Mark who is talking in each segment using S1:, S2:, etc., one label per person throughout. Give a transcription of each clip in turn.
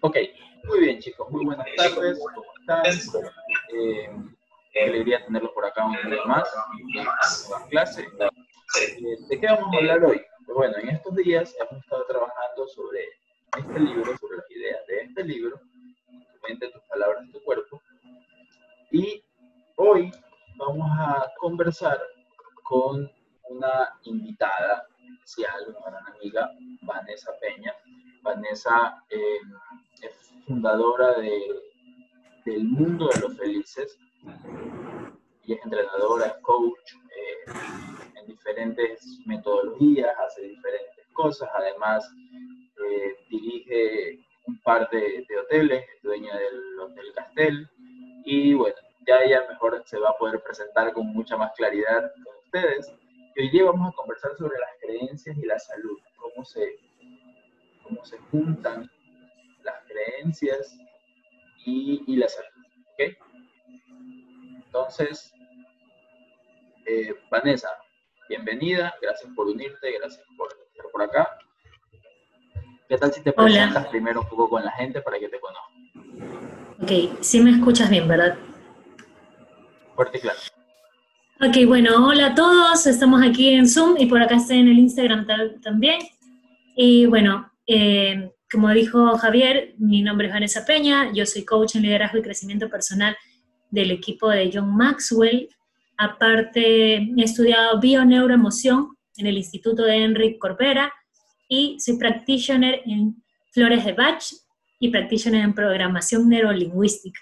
S1: Ok, muy bien chicos, muy buenas tardes, ¿cómo? Eh, qué alegría tenerlos por acá un día más en clase. Eh, ¿De qué vamos a hablar hoy? Bueno, en estos días hemos estado trabajando sobre este libro, sobre las ideas de este libro, tu mente, tus palabras, tu cuerpo. Y hoy vamos a conversar con una invitada especial, una gran amiga, Vanessa Peña. Vanessa eh, es fundadora de, del Mundo de los Felices y es entrenadora, es coach eh, en diferentes metodologías, hace diferentes cosas, además eh, dirige un par de, de, hoteles, es dueña del Hotel Castel y bueno, ya ella mejor se va a poder presentar con mucha más claridad con ustedes. Y hoy día vamos a conversar sobre las creencias y la salud, cómo se, cómo se juntan creencias y, y la salud. ¿okay? Entonces, eh, Vanessa, bienvenida, gracias por unirte, gracias por estar por acá. ¿Qué tal si te presentas Hola. primero un poco con la gente para que te conozcan?
S2: Ok, sí me escuchas bien, ¿verdad?
S1: Fuerte y claro.
S2: Ok, bueno, hola a todos, estamos aquí en Zoom y por acá estoy en el Instagram también. Y bueno, eh, como dijo Javier, mi nombre es Vanessa Peña, yo soy coach en liderazgo y crecimiento personal del equipo de John Maxwell. Aparte, he estudiado bioneuroemoción en el Instituto de Enrique Corbera y soy practitioner en Flores de Bach y practitioner en programación neurolingüística,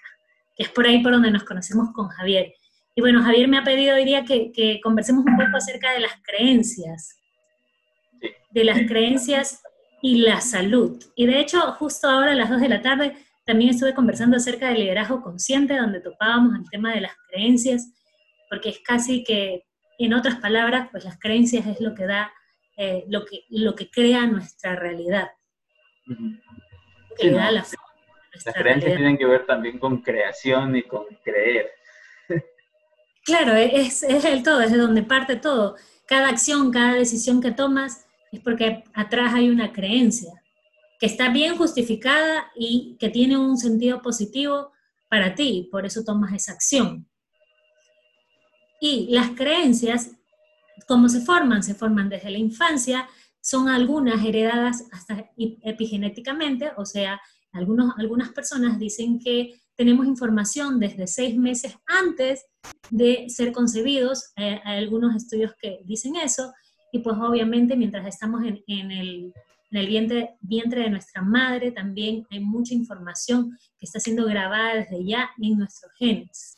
S2: que es por ahí por donde nos conocemos con Javier. Y bueno, Javier me ha pedido hoy día que, que conversemos un poco acerca de las creencias, de las creencias y la salud. Y de hecho, justo ahora a las 2 de la tarde también estuve conversando acerca del liderazgo consciente, donde topábamos el tema de las creencias, porque es casi que, en otras palabras, pues las creencias es lo que da, eh, lo, que, lo que crea nuestra realidad.
S1: Uh -huh. sí, no. da la, las creencias realidad. tienen que ver también con creación y con creer.
S2: Claro, es, es el todo, es de donde parte todo. Cada acción, cada decisión que tomas es porque atrás hay una creencia que está bien justificada y que tiene un sentido positivo para ti, por eso tomas esa acción. Y las creencias, ¿cómo se forman? Se forman desde la infancia, son algunas heredadas hasta epigenéticamente, o sea, algunos, algunas personas dicen que tenemos información desde seis meses antes de ser concebidos, eh, hay algunos estudios que dicen eso, y pues obviamente mientras estamos en, en, el, en el vientre, vientre, de nuestra madre también hay mucha información que está siendo grabada desde ya en nuestros genes.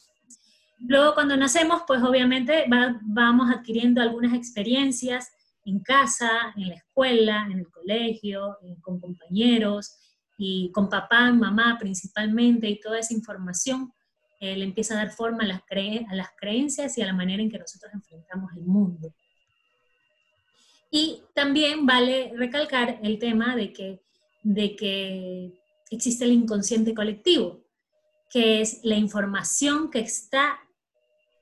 S2: Luego cuando nacemos, pues obviamente va, vamos adquiriendo algunas experiencias en casa, en la escuela, en el colegio, eh, con compañeros, y con papá, mamá principalmente, y toda esa información eh, le empieza a dar forma a las, cre a las creencias y a la manera en que nosotros enfrentamos el mundo. Y también vale recalcar el tema de que, de que existe el inconsciente colectivo, que es la información que está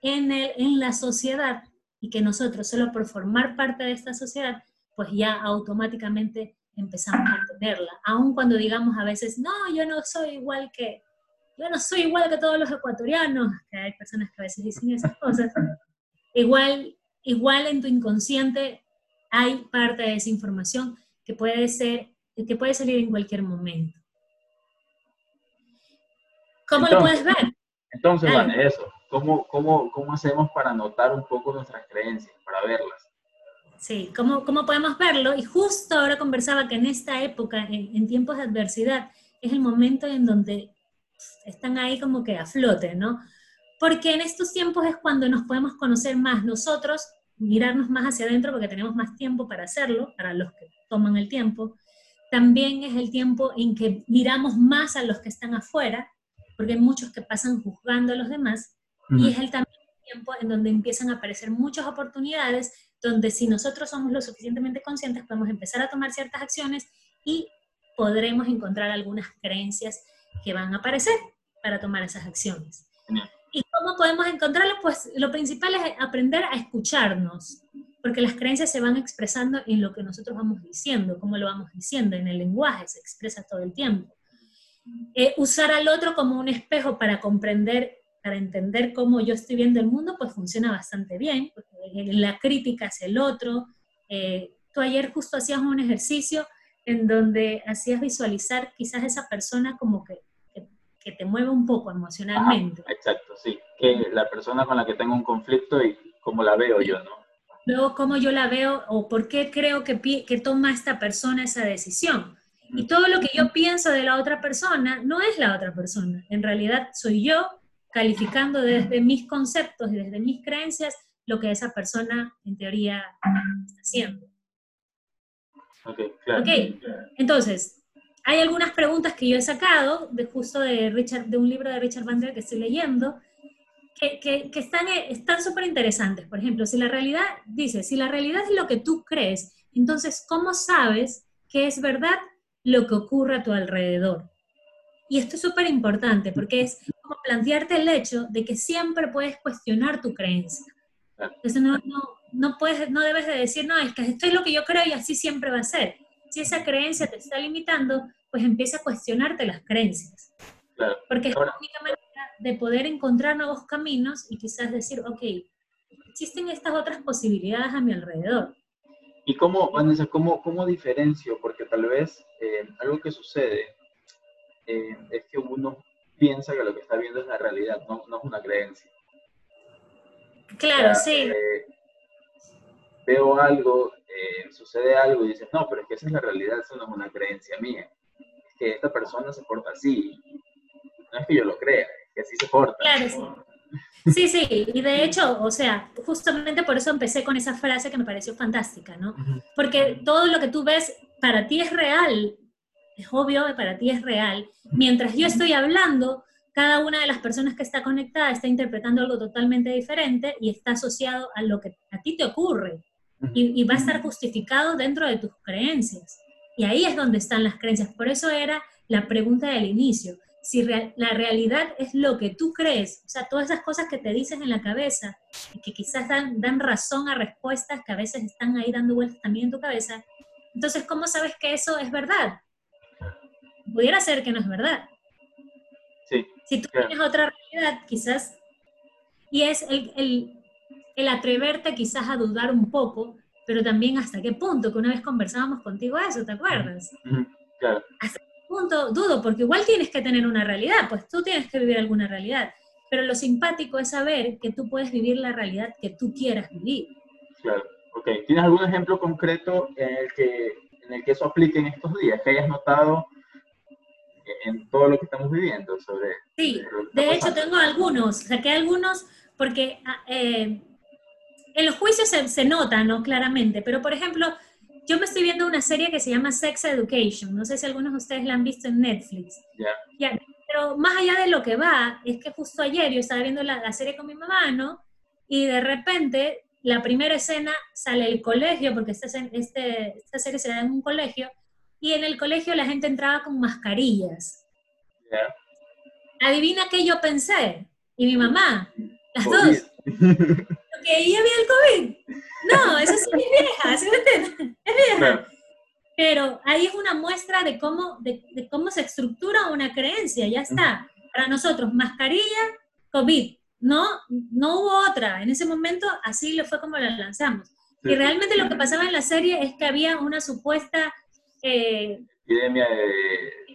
S2: en, el, en la sociedad y que nosotros, solo por formar parte de esta sociedad, pues ya automáticamente empezamos a tenerla, aun cuando digamos a veces, no, yo no soy igual que, yo no soy igual que todos los ecuatorianos, que hay personas que a veces dicen esas cosas, igual, igual en tu inconsciente hay parte de esa información que puede ser, que puede salir en cualquier momento. ¿Cómo
S1: entonces,
S2: lo puedes ver?
S1: Entonces, Vane, eso, ¿cómo, cómo, ¿cómo hacemos para notar un poco nuestras creencias, para verlas?
S2: Sí, ¿cómo, ¿cómo, podemos verlo? Y justo ahora conversaba que en esta época, en, en, tiempos de adversidad, es el momento en donde están ahí como que a flote, ¿no? Porque en estos tiempos es cuando nos podemos conocer más nosotros, mirarnos más hacia adentro porque tenemos más tiempo para hacerlo, para los que toman el tiempo. También es el tiempo en que miramos más a los que están afuera, porque hay muchos que pasan juzgando a los demás, uh -huh. y es el también tiempo en donde empiezan a aparecer muchas oportunidades donde si nosotros somos lo suficientemente conscientes podemos empezar a tomar ciertas acciones y podremos encontrar algunas creencias que van a aparecer para tomar esas acciones. ¿Y cómo podemos encontrarlas? Pues lo principal es aprender a escucharnos, porque las creencias se van expresando en lo que nosotros vamos diciendo, cómo lo vamos diciendo, en el lenguaje se expresa todo el tiempo. eh, usar al otro como un espejo para comprender, para entender cómo yo estoy viendo el mundo, pues funciona bastante bien, porque la crítica hacia el otro. Eh, tú ayer justo hacías un ejercicio en donde hacías visualizar quizás esa persona como que, que, te mueve un poco emocionalmente.
S1: exacto, sí, que la persona con la que tengo un conflicto y cómo la veo yo, ¿no?
S2: Luego, cómo yo la veo o por qué creo que, que toma esta persona esa decisión. Y todo lo que yo pienso de la otra persona no es la otra persona. En realidad soy yo calificando desde mis conceptos y desde mis creencias lo que esa persona en teoría está haciendo.
S1: Ok, claro.
S2: Ok, entonces, hay algunas preguntas que yo he sacado de justo de, Richard, de un libro de Richard Bandler que estoy leyendo, que, que, que están súper interesantes. Por ejemplo, si la realidad, dice, si la realidad es lo que tú crees, entonces, ¿cómo sabes que es verdad lo que ocurre a tu alrededor? Y esto es súper importante porque es como plantearte el hecho de que siempre puedes cuestionar tu creencia. Entonces no, no, no, puedes, no debes de decir, no, es que esto es lo que yo creo y así siempre va a ser. Si esa creencia te está limitando, pues empieza a cuestionarte las creencias. Porque es la única manera de poder encontrar nuevos caminos y quizás decir, ok, existen estas otras posibilidades a mi alrededor.
S1: ¿Y cómo, Vanessa, cómo, cómo diferencio? Porque tal vez eh, algo que sucede eh, es que uno piensa que lo que está viendo es la realidad, no, no es una creencia.
S2: Claro, sí.
S1: Eh, veo algo, eh, sucede algo y dices, no, pero es que esa es la realidad, eso no es una creencia mía. Es que esta persona se porta así. No es que yo lo crea, es que así se porta.
S2: Claro, sí. Sí, sí, y de hecho, o sea, justamente por eso empecé con esa frase que me pareció fantástica, ¿no? Porque todo lo que tú ves para ti es real, es obvio que para ti es real. Mientras yo estoy hablando, cada una de las personas que está conectada está interpretando algo totalmente diferente y está asociado a lo que a ti te ocurre y, va a estar justificado dentro de tus creencias. Y ahí es donde están las creencias. Por eso era la pregunta del inicio. Si la realidad es lo que tú crees, o sea, todas esas cosas que te dices en la cabeza y que quizás dan, dan razón a respuestas que a veces están ahí dando vueltas también en tu cabeza, entonces, ¿cómo sabes que eso es verdad? Pudiera ser que no es verdad. Si tú tienes otra realidad, quizás, y es el, el, el, atreverte quizás a dudar un poco, pero también hasta qué punto, que una vez conversábamos contigo eso, ¿te acuerdas?
S1: Claro.
S2: Hasta qué punto dudo, porque igual tienes que tener una realidad, pues tú tienes que vivir alguna realidad, pero lo simpático es saber que tú puedes vivir la realidad que tú quieras vivir.
S1: Claro, ok. ¿Tienes algún ejemplo concreto en el que, en el que eso aplique en estos días, que hayas notado en todo lo que estamos viviendo sobre...
S2: Sí, de hecho tengo algunos, saqué algunos porque ah, eh, en los juicios se, se, nota, ¿no? Claramente, pero por ejemplo, yo me estoy viendo una serie que se llama Sex Education, no sé si algunos de ustedes la han visto en Netflix.
S1: Ya.
S2: pero más allá de lo que va, es que justo ayer yo estaba viendo la, la serie con mi mamá, ¿no? Y de repente la primera escena sale el colegio, porque esta, este, esta serie se da en un colegio, y en el colegio la gente entraba con mascarillas. Adivina qué yo pensé, y mi mamá, las dos. Que ahí había el COVID. No, eso sí es vieja, ¿sí me entiendes? Es vieja. Pero ahí es una muestra de cómo, de, cómo se estructura una creencia, ya está. Para nosotros, mascarilla, COVID. No, no hubo otra. En ese momento así lo fue como la lanzamos. Y realmente lo que pasaba en la serie es que había una supuesta
S1: eh, epidemia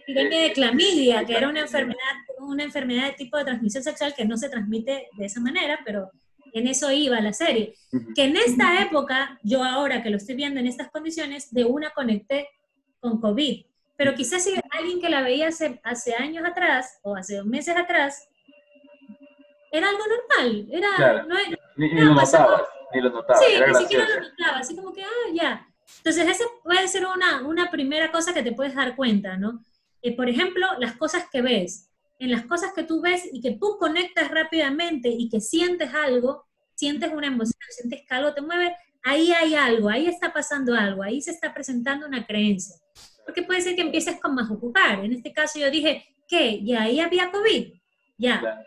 S2: de, clamidia, que era una enfermedad, una enfermedad de tipo de transmisión sexual que no se transmite de esa manera, pero en eso iba la serie. Que en esta época, yo ahora que lo estoy viendo en estas condiciones, de una conecté con COVID. Pero quizás si alguien que la veía hace, hace años atrás o hace meses atrás, era algo normal. Era, no,
S1: ni, lo notaba, ni lo notaba.
S2: Sí, ni siquiera lo notaba. Así como que, ah, ya. Entonces, esa puede ser una, una primera cosa que te puedes dar cuenta, ¿no? Eh, por ejemplo, las cosas que ves. En las cosas que tú ves y que tú conectas rápidamente y que sientes algo, sientes una emoción, sientes que algo te mueve, ahí hay algo, ahí está pasando algo, ahí se está presentando una creencia. Porque puede ser que empieces con más ocupar. En este caso yo dije, ¿qué? ¿Ya ahí había COVID? Ya.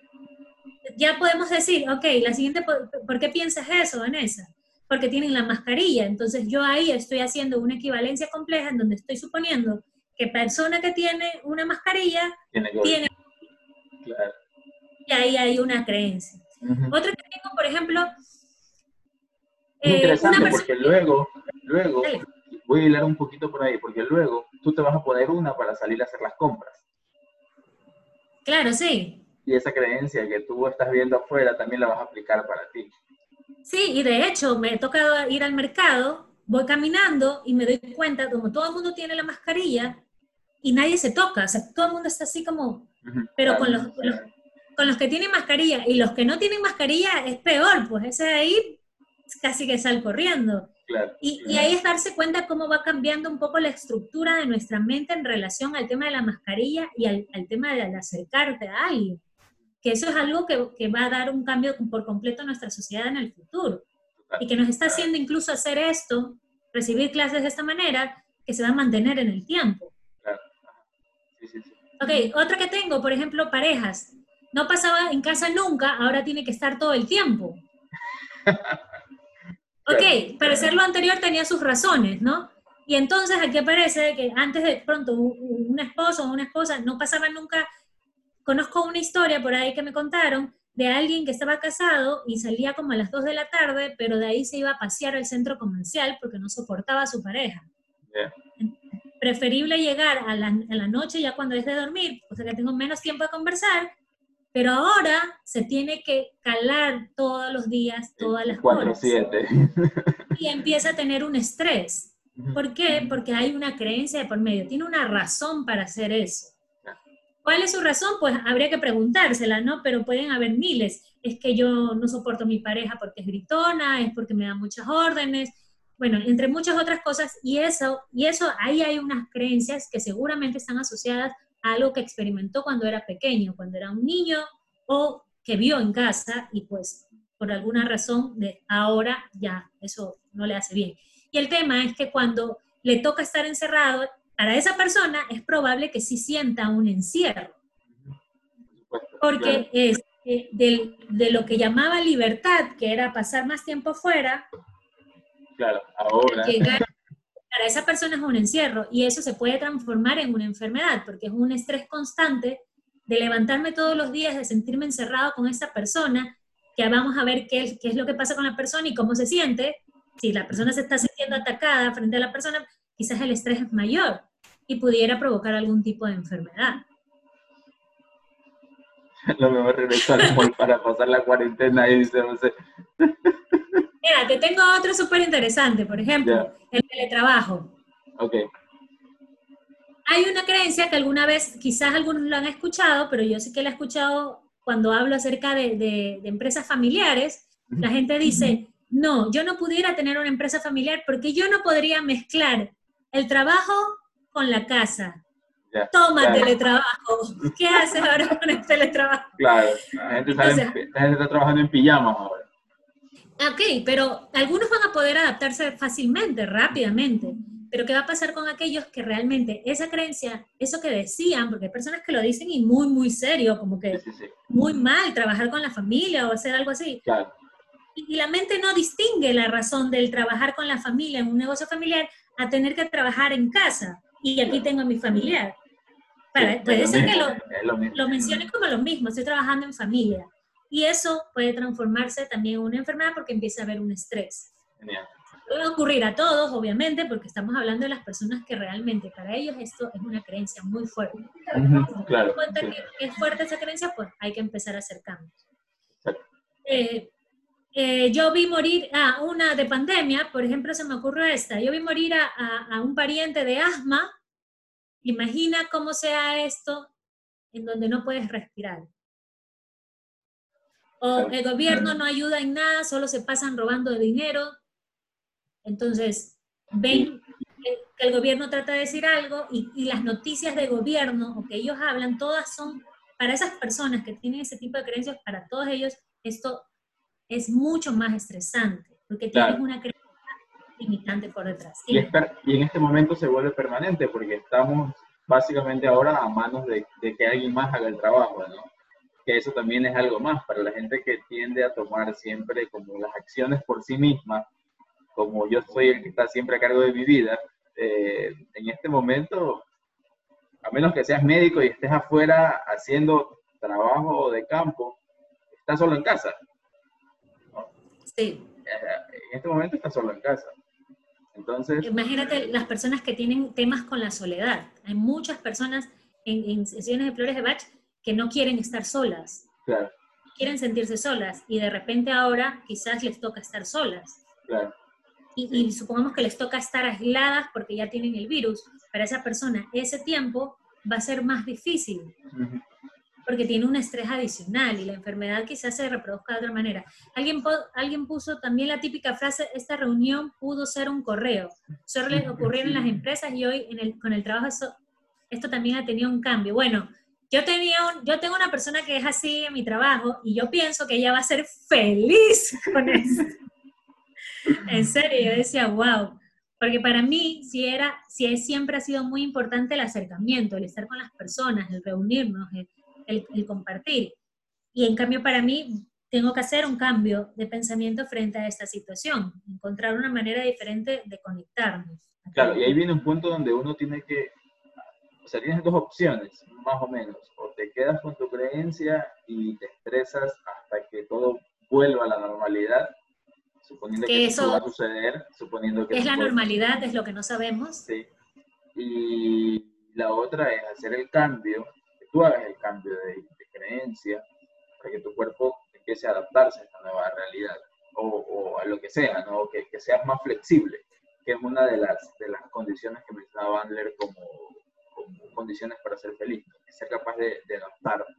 S2: Ya podemos decir, ok, la siguiente, ¿por qué piensas eso, Vanessa? porque tienen la mascarilla. Entonces yo ahí estoy haciendo una equivalencia compleja en donde estoy suponiendo que persona que tiene una mascarilla tiene, Claro. Y ahí hay una creencia. Otra que tengo, por ejemplo...
S1: Eh, interesante porque luego, luego, voy a hilar un poquito por ahí, porque luego tú te vas a poner una para salir a hacer las compras.
S2: Claro, sí.
S1: Y esa creencia que tú estás viendo afuera también la vas a aplicar para ti.
S2: Sí, y de hecho me he tocado ir al mercado, voy caminando y me doy cuenta, como todo el mundo tiene la mascarilla y nadie se toca, o sea, todo el mundo está así como, pero con los, con los que tienen mascarilla y los que no tienen mascarilla es peor, pues ese de ahí casi que sale corriendo. y, y, ahí es darse cuenta cómo va cambiando un poco la estructura de nuestra mente en relación al tema de la mascarilla y al, al tema de, de acercarte a alguien que eso es algo que, que, va a dar un cambio por completo a nuestra sociedad en el futuro. Y que nos está haciendo incluso hacer esto, recibir clases de esta manera, que se va a mantener en el tiempo. Sí, sí, sí. Ok, otra que tengo, por ejemplo, parejas. No pasaba en casa nunca, ahora tiene que estar todo el tiempo. Ok, para hacer lo anterior tenía sus razones, ¿no? Y entonces aquí aparece que antes de pronto un esposo o una esposa no pasaba nunca conozco una historia por ahí que me contaron de alguien que estaba casado y salía como a las 2 de la tarde, pero de ahí se iba a pasear al centro comercial porque no soportaba a su pareja. Preferible llegar a la, a la, noche ya cuando es de dormir, o sea que tengo menos tiempo de conversar, pero ahora se tiene que calar todos los días, todas las 4, horas. 7. Y empieza a tener un estrés. ¿Por qué? Porque hay una creencia de por medio, tiene una razón para hacer eso. ¿Cuál es su razón? Pues habría que preguntársela, ¿no? Pero pueden haber miles. Es que yo no soporto a mi pareja porque es gritona, es porque me da muchas órdenes, bueno, entre muchas otras cosas. Y eso, y eso ahí hay unas creencias que seguramente están asociadas a algo que experimentó cuando era pequeño, cuando era un niño o que vio en casa y pues por alguna razón de ahora ya eso no le hace bien. Y el tema es que cuando le toca estar encerrado, para esa persona es probable que sí sienta un encierro. Porque es eh, de, lo que llamaba libertad, que era pasar más tiempo fuera,
S1: claro, ahora.
S2: para esa persona es un encierro y eso se puede transformar en una enfermedad, porque es un estrés constante de levantarme todos los días, de sentirme encerrado con esa persona, que vamos a ver qué, qué es lo que pasa con la persona y cómo se siente. Si la persona se está sintiendo atacada frente a la persona, quizás el estrés es mayor y pudiera provocar algún tipo de enfermedad.
S1: Lo mejor regresar para pasar la cuarentena y dice, no sé.
S2: Mira, te tengo otro súper interesante, por ejemplo, el teletrabajo.
S1: Ok.
S2: Hay una creencia que alguna vez, quizás algunos lo han escuchado, pero yo sí que la he escuchado cuando hablo acerca de, de empresas familiares. La gente dice, no, yo no pudiera tener una empresa familiar porque yo no podría mezclar el trabajo con la casa. Toma teletrabajo. ¿Qué haces ahora con el teletrabajo?
S1: Claro, la gente, está trabajando en pijamas ahora.
S2: Ok, pero algunos van a poder adaptarse fácilmente, rápidamente. Pero ¿qué va a pasar con aquellos que realmente esa creencia, eso que decían, porque hay personas que lo dicen y muy, muy serio, como que muy mal trabajar con la familia o hacer algo así.
S1: Claro.
S2: Y, y la mente no distingue la razón del trabajar con la familia en un negocio familiar a tener que trabajar en casa y aquí tengo a mi familiar. puede ser que lo, lo, mencione como lo mismo, estoy trabajando en familia. Y eso puede transformarse también en una enfermedad porque empieza a haber un estrés. Puede ocurrir a todos, obviamente, porque estamos hablando de las personas que realmente para ellos esto es una creencia muy fuerte.
S1: Uh claro,
S2: cuenta que, es fuerte esa creencia, pues hay que empezar a hacer cambios. Eh, eh, yo vi morir a una de pandemia, por ejemplo, se me ocurrió esta, yo vi morir a, a, un pariente de asma, imagina cómo sea esto en donde no puedes respirar. O el gobierno no ayuda en nada, solo se pasan robando dinero. Entonces, ven que el gobierno trata de decir algo y, y las noticias de gobierno o que ellos hablan, todas son, para esas personas que tienen ese tipo de creencias, para todos ellos, esto es mucho más estresante, porque tienes una creencia limitante por detrás.
S1: Y, y, en este momento se vuelve permanente, porque estamos básicamente ahora a manos de, de, que alguien más haga el trabajo, ¿no? Que eso también es algo más para la gente que tiende a tomar siempre como las acciones por sí misma, como yo soy el que está siempre a cargo de mi vida, eh, en este momento menos que seas médico y estés afuera haciendo trabajo de campo, estás solo en casa.
S2: Sí.
S1: En este momento estás solo en casa. Entonces...
S2: Imagínate las personas que tienen temas con la soledad. Hay muchas personas en, sesiones de flores de Bach que no quieren estar solas.
S1: Claro.
S2: Quieren sentirse solas y de repente ahora quizás les toca estar solas.
S1: Claro.
S2: Y, supongamos que les toca estar aisladas porque ya tienen el virus. Para esa persona ese tiempo va a ser más difícil porque tiene un estrés adicional y la enfermedad quizás se reproduzca de otra manera. Alguien, alguien puso también la típica frase, esta reunión pudo ser un correo. Suele ocurrir en las empresas y hoy en el, con el trabajo eso, esto también ha tenido un cambio. Bueno, yo, tenía yo tengo una persona que es así en mi trabajo y yo pienso que ella va a ser feliz con eso. en serio, yo decía, wow. Porque para mí, si era, si siempre ha sido muy importante el acercamiento, el estar con las personas, el reunirnos, el, el, compartir. Y en cambio para mí tengo que hacer un cambio de pensamiento frente a esta situación, encontrar una manera diferente de conectarnos.
S1: Claro, y ahí viene un punto donde uno tiene que, o sea, tienes dos opciones, más o menos, o te quedas con tu creencia y te estresas hasta que todo vuelva a la normalidad, suponiendo que, eso va a suceder, suponiendo que...
S2: Es la normalidad, es lo que no sabemos.
S1: Sí. Y la otra es hacer el cambio tú hagas el cambio de, creencia, para que tu cuerpo empiece a adaptarse a esta nueva realidad o, a lo que sea, ¿no? que, que, seas más flexible, que es una de las, de las condiciones que mencionaba Bandler como, como condiciones para ser feliz, que ser capaz de, de adaptarte.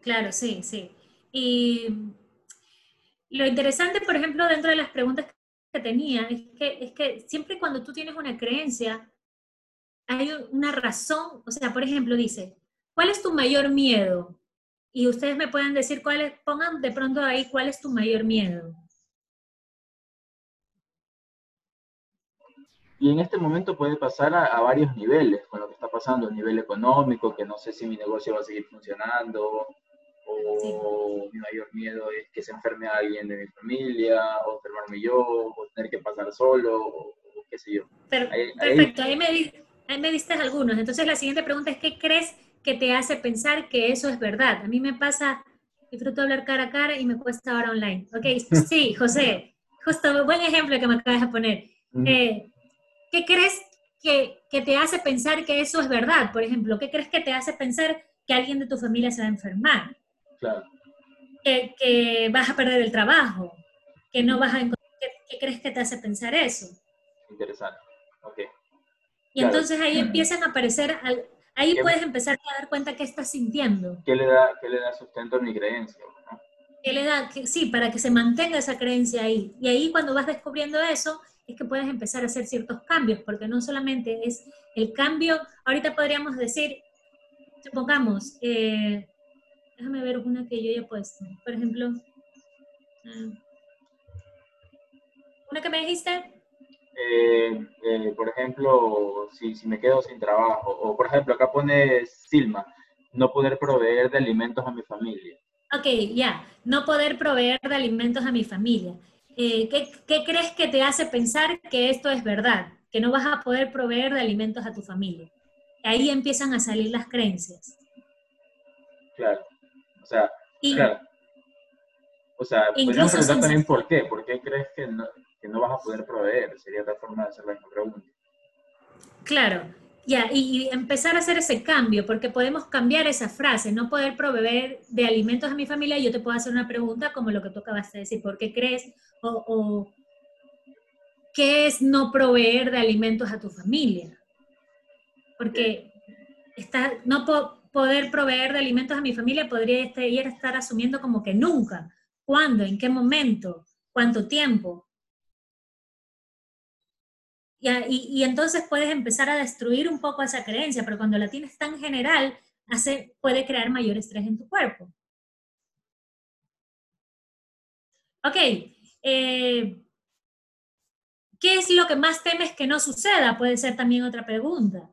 S2: Claro, sí, sí. Y lo interesante, por ejemplo, dentro de las preguntas que tenía, es que, es que siempre cuando tú tienes una creencia, hay una razón, o sea, por ejemplo, dice, ¿Cuál es tu mayor miedo? Y ustedes me pueden decir cuál es, pongan de pronto ahí cuál es tu mayor miedo.
S1: Y en este momento puede pasar a, varios niveles, con lo que está pasando, a nivel económico, que no sé si mi negocio va a seguir funcionando, o mi mayor miedo es que se enferme alguien de mi familia, o enfermarme yo, o tener que pasar solo, o, qué sé yo.
S2: perfecto, ahí, me, ahí me diste algunos. Entonces la siguiente pregunta es, ¿qué crees que te hace pensar que eso es verdad. A mí me pasa, disfruto hablar cara a cara y me cuesta ahora online. Ok, sí, José, justo buen ejemplo que me acabas de poner. Eh, ¿Qué crees que, que, te hace pensar que eso es verdad? Por ejemplo, ¿qué crees que te hace pensar que alguien de tu familia se va a enfermar?
S1: Claro.
S2: Que, que vas a perder el trabajo, que no vas a encontrar. ¿Qué, crees que te hace pensar eso?
S1: Interesante. Ok.
S2: Y entonces ahí empiezan a aparecer Ahí puedes empezar a dar cuenta qué estás sintiendo.
S1: ¿Qué le da, qué le da sustento a mi creencia?
S2: ¿Qué le da? sí, para que se mantenga esa creencia ahí. Y ahí cuando vas descubriendo eso, es que puedes empezar a hacer ciertos cambios, porque no solamente es el cambio, ahorita podríamos decir, supongamos, eh, déjame ver una que yo haya puesto, por ejemplo, mm, una que me dijiste,
S1: eh, eh, por ejemplo, si, si, me quedo sin trabajo, o por ejemplo, acá pone Silma, no poder proveer de alimentos a mi familia.
S2: Ok, ya, no poder proveer de alimentos a mi familia. Eh, ¿qué, ¿Qué crees que te hace pensar que esto es verdad? Que no vas a poder proveer de alimentos a tu familia. Ahí empiezan a salir las creencias.
S1: Claro, o sea, claro. O sea, podríamos preguntar también por qué. ¿Por qué crees que no, que no vas a poder proveer. Sería otra forma de hacer la misma pregunta.
S2: Claro, ya, y, empezar a hacer ese cambio, porque podemos cambiar esa frase, no poder proveer de alimentos a mi familia, yo te puedo hacer una pregunta como lo que tú acabas de decir, ¿por qué crees? O, ¿qué es no proveer de alimentos a tu familia? Porque está, no poder proveer de alimentos a mi familia podría estar, asumiendo como que nunca. ¿Cuándo? ¿En qué momento? ¿Cuánto tiempo? Y, entonces puedes empezar a destruir un poco esa creencia, pero cuando la tienes tan general, hace, puede crear mayor estrés en tu cuerpo. Ok, eh, ¿qué es lo que más temes que no suceda? Puede ser también otra pregunta.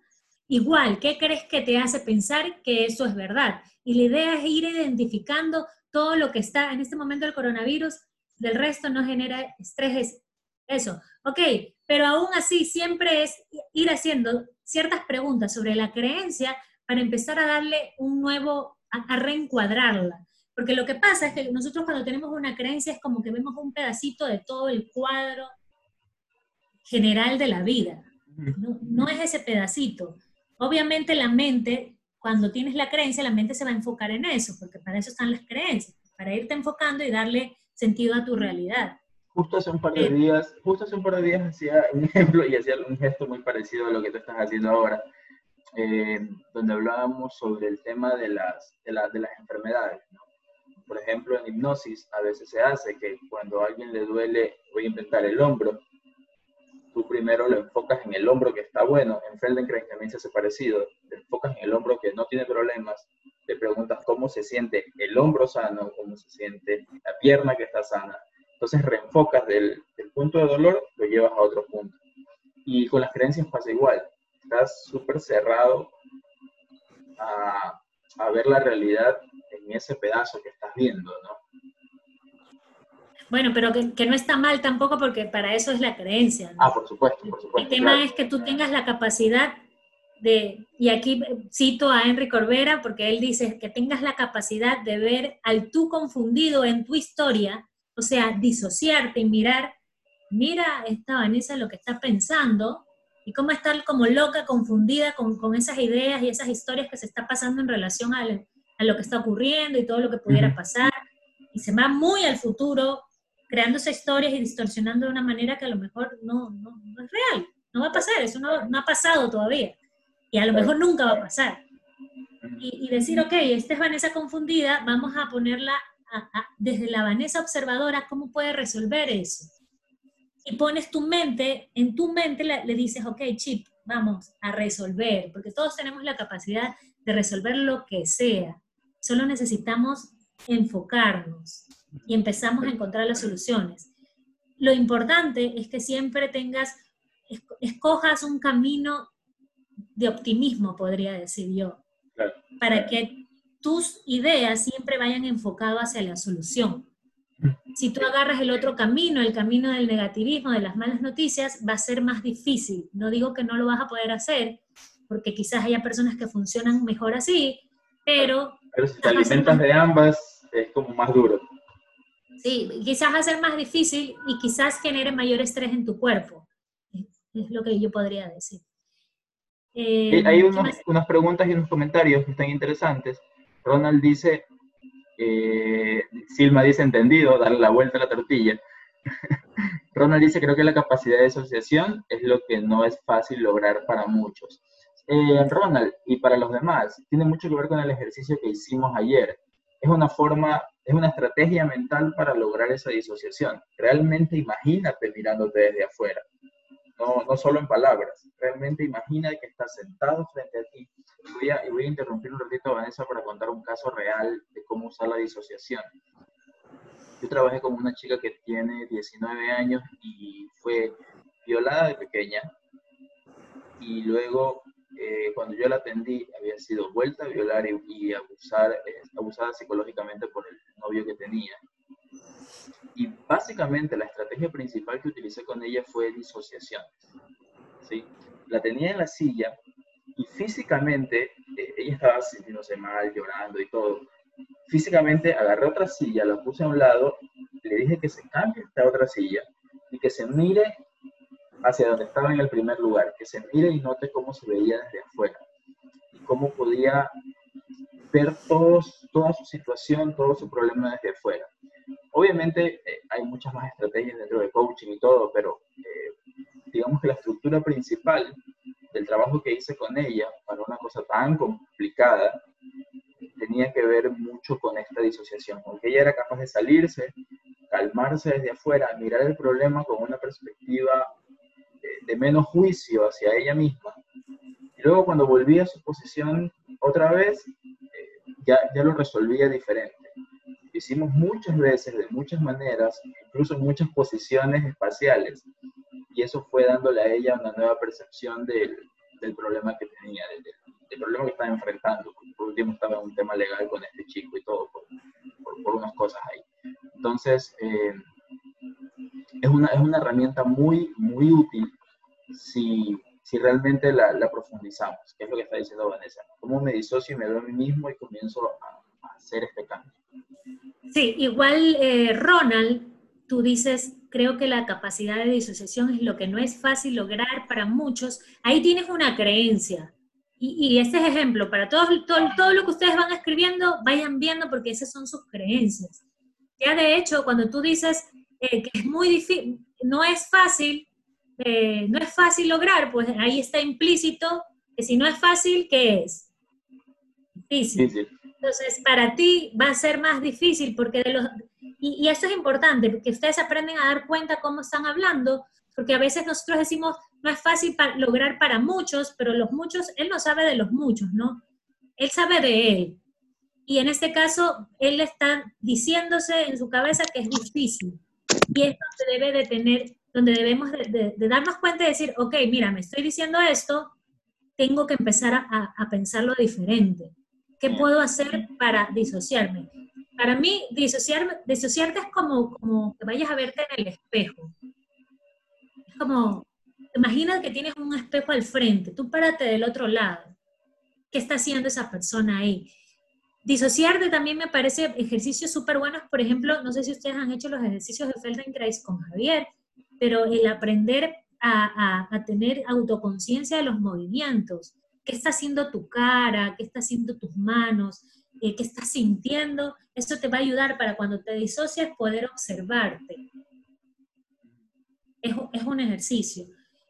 S2: Igual, ¿qué crees que te hace pensar que eso es verdad? Y la idea es ir identificando todo lo que está en este momento del coronavirus, del resto no genera estrés, eso. Ok, pero aún así siempre es ir haciendo, ciertas preguntas sobre la creencia para empezar a darle un nuevo, a, reencuadrarla. Porque lo que pasa es que nosotros cuando tenemos una creencia es como que vemos un pedacito de todo el cuadro general de la vida. No, no es ese pedacito. Obviamente la mente, cuando tienes la creencia, la mente se va a enfocar en eso, porque para eso están las creencias, para irte enfocando y darle sentido a tu realidad.
S1: Justo hace un par de días, justo hace un par de días hacía un ejemplo y hacía un gesto muy parecido a lo que tú estás haciendo ahora, eh, donde hablábamos sobre el tema de las, de, de las enfermedades. Por ejemplo, en hipnosis a veces se hace que cuando a alguien le duele, voy a inventar el hombro, tú primero lo enfocas en el hombro que está bueno, en Feldenkrais también se hace parecido, te enfocas en el hombro que no tiene problemas, te preguntas cómo se siente el hombro sano, cómo se siente la pierna que está sana, entonces reenfocas del, punto de dolor, lo llevas a otro punto. Y con las creencias pasa igual. Estás súper cerrado a, a, ver la realidad en ese pedazo que estás viendo, ¿no?
S2: Bueno, pero que, no está mal tampoco porque para eso es la creencia.
S1: Ah, por supuesto, por supuesto.
S2: El tema es que tú tengas la capacidad de, y aquí cito a Henry Corbera porque él dice que tengas la capacidad de ver al tú confundido en tu historia o sea, disociarte y mirar, mira esta Vanessa lo que está pensando y cómo está como loca, confundida con, con, esas ideas y esas historias que se está pasando en relación a, a lo que está ocurriendo y todo lo que pudiera pasar. Y se va muy al futuro, creándose historias y distorsionando de una manera que a lo mejor no, no, no es real. No va a pasar, eso no, no, ha pasado todavía. Y a lo mejor nunca va a pasar. Y, y decir, ok, esta es Vanessa confundida, vamos a ponerla desde la Vanessa observadora, ¿cómo puede resolver eso? Y pones tu mente, en tu mente le, dices, ok, Chip, vamos a resolver, porque todos tenemos la capacidad de resolver lo que sea. Solo necesitamos enfocarnos y empezamos a encontrar las soluciones. Lo importante es que siempre tengas, escojas un camino de optimismo, podría decir yo, para que tus ideas siempre vayan enfocado hacia la solución. Si tú agarras el otro camino, el camino del negativismo, de las malas noticias, va a ser más difícil. No digo que no lo vas a poder hacer, porque quizás haya personas que funcionan mejor así, pero...
S1: Pero si te alimentas de ambas, es como más duro.
S2: Sí, quizás va a ser más difícil y quizás genere mayor estrés en tu cuerpo. Es lo que yo podría decir.
S1: Eh, hay unas preguntas y unos comentarios que están interesantes. Ronald dice, eh, Silma dice entendido, darle la vuelta a la tortilla. Ronald dice, creo que la capacidad de asociación es lo que no es fácil lograr para muchos. Eh, Ronald, y para los demás, tiene mucho que ver con el ejercicio que hicimos ayer. Es una forma, es una estrategia mental para lograr esa disociación. Realmente imagínate mirándote desde afuera no, no solo en palabras. Realmente imagina que estás sentado frente a ti. Voy a, y voy a interrumpir un ratito a Vanessa para contar un caso real de cómo usar la disociación. Yo trabajé con una chica que tiene 19 años y fue violada de pequeña y luego eh, cuando yo la atendí había sido vuelta a violar y, abusar, eh, abusada psicológicamente por el novio que tenía. Y básicamente la estrategia principal que utilicé con ella fue disociación. ¿sí? La tenía en la silla y físicamente, eh, ella estaba sintiéndose mal, llorando y todo. Físicamente agarré otra silla, la puse a un lado, le dije que se cambie esta otra silla y que se mire hacia donde estaba en el primer lugar, que se mire y note cómo se veía desde afuera y cómo podía ver todos, toda su situación, todo su problema desde afuera. Obviamente eh, hay muchas más estrategias dentro de coaching y todo, pero eh, digamos que la estructura principal del trabajo que hice con ella para una cosa tan complicada tenía que ver mucho con esta disociación, porque ella era capaz de salirse, calmarse desde afuera, mirar el problema con una perspectiva de menos juicio hacia ella misma. Y luego cuando volvía a su posición otra vez, ya, ya lo resolvía diferente hicimos muchas veces, de muchas maneras, incluso en muchas posiciones espaciales. Y eso fue dándole a ella una nueva percepción del, del problema que tenía, del, problema que estaba enfrentando. Por último, estaba en un tema legal con este chico y todo, por, por, unas cosas ahí. Entonces, eh, es, una, es una herramienta muy, muy útil si, si realmente la, la, profundizamos, que es lo que está diciendo Vanessa. ¿Cómo me disocio y me veo a mí mismo y comienzo a, hacer este cambio?
S2: Sí, igual eh, Ronald, tú dices, creo que la capacidad de disociación es lo que no es fácil lograr para muchos. Ahí tienes una creencia. Y, y este es ejemplo, para todos, todo, todo lo que ustedes van escribiendo, vayan viendo porque esas son sus creencias. Ya de hecho, cuando tú dices eh, que es muy difícil, no es fácil, eh, no es fácil lograr, pues ahí está implícito que si no es fácil, ¿qué es? Difícil. Entonces, para ti va a ser más difícil porque de los... Y, y eso es importante, porque ustedes aprenden a dar cuenta cómo están hablando, porque a veces nosotros decimos, no es fácil para lograr para muchos, pero los muchos, él no sabe de los muchos, ¿no? Él sabe de él. Y en este caso, él está diciéndose en su cabeza que es difícil. Y es donde debe de tener, donde debemos de, darnos cuenta y decir, ok, mira, me estoy diciendo esto, tengo que empezar a, a pensarlo diferente. ¿Qué puedo hacer para disociarme? Para mí, disociarme, disociarte es como, como que vayas a verte en el espejo. Es como, imagina que tienes un espejo al frente, tú párate del otro lado. ¿Qué está haciendo esa persona ahí? Disociarte también me parece ejercicios súper buenos. Por ejemplo, no sé si ustedes han hecho los ejercicios de Feldenkrais con Javier, pero el aprender a, tener autoconciencia de los movimientos. ¿Qué está haciendo tu cara? ¿Qué está haciendo tus manos? Eh, ¿Qué estás sintiendo? Eso te va a ayudar para cuando te disocias poder observarte. Es, es un ejercicio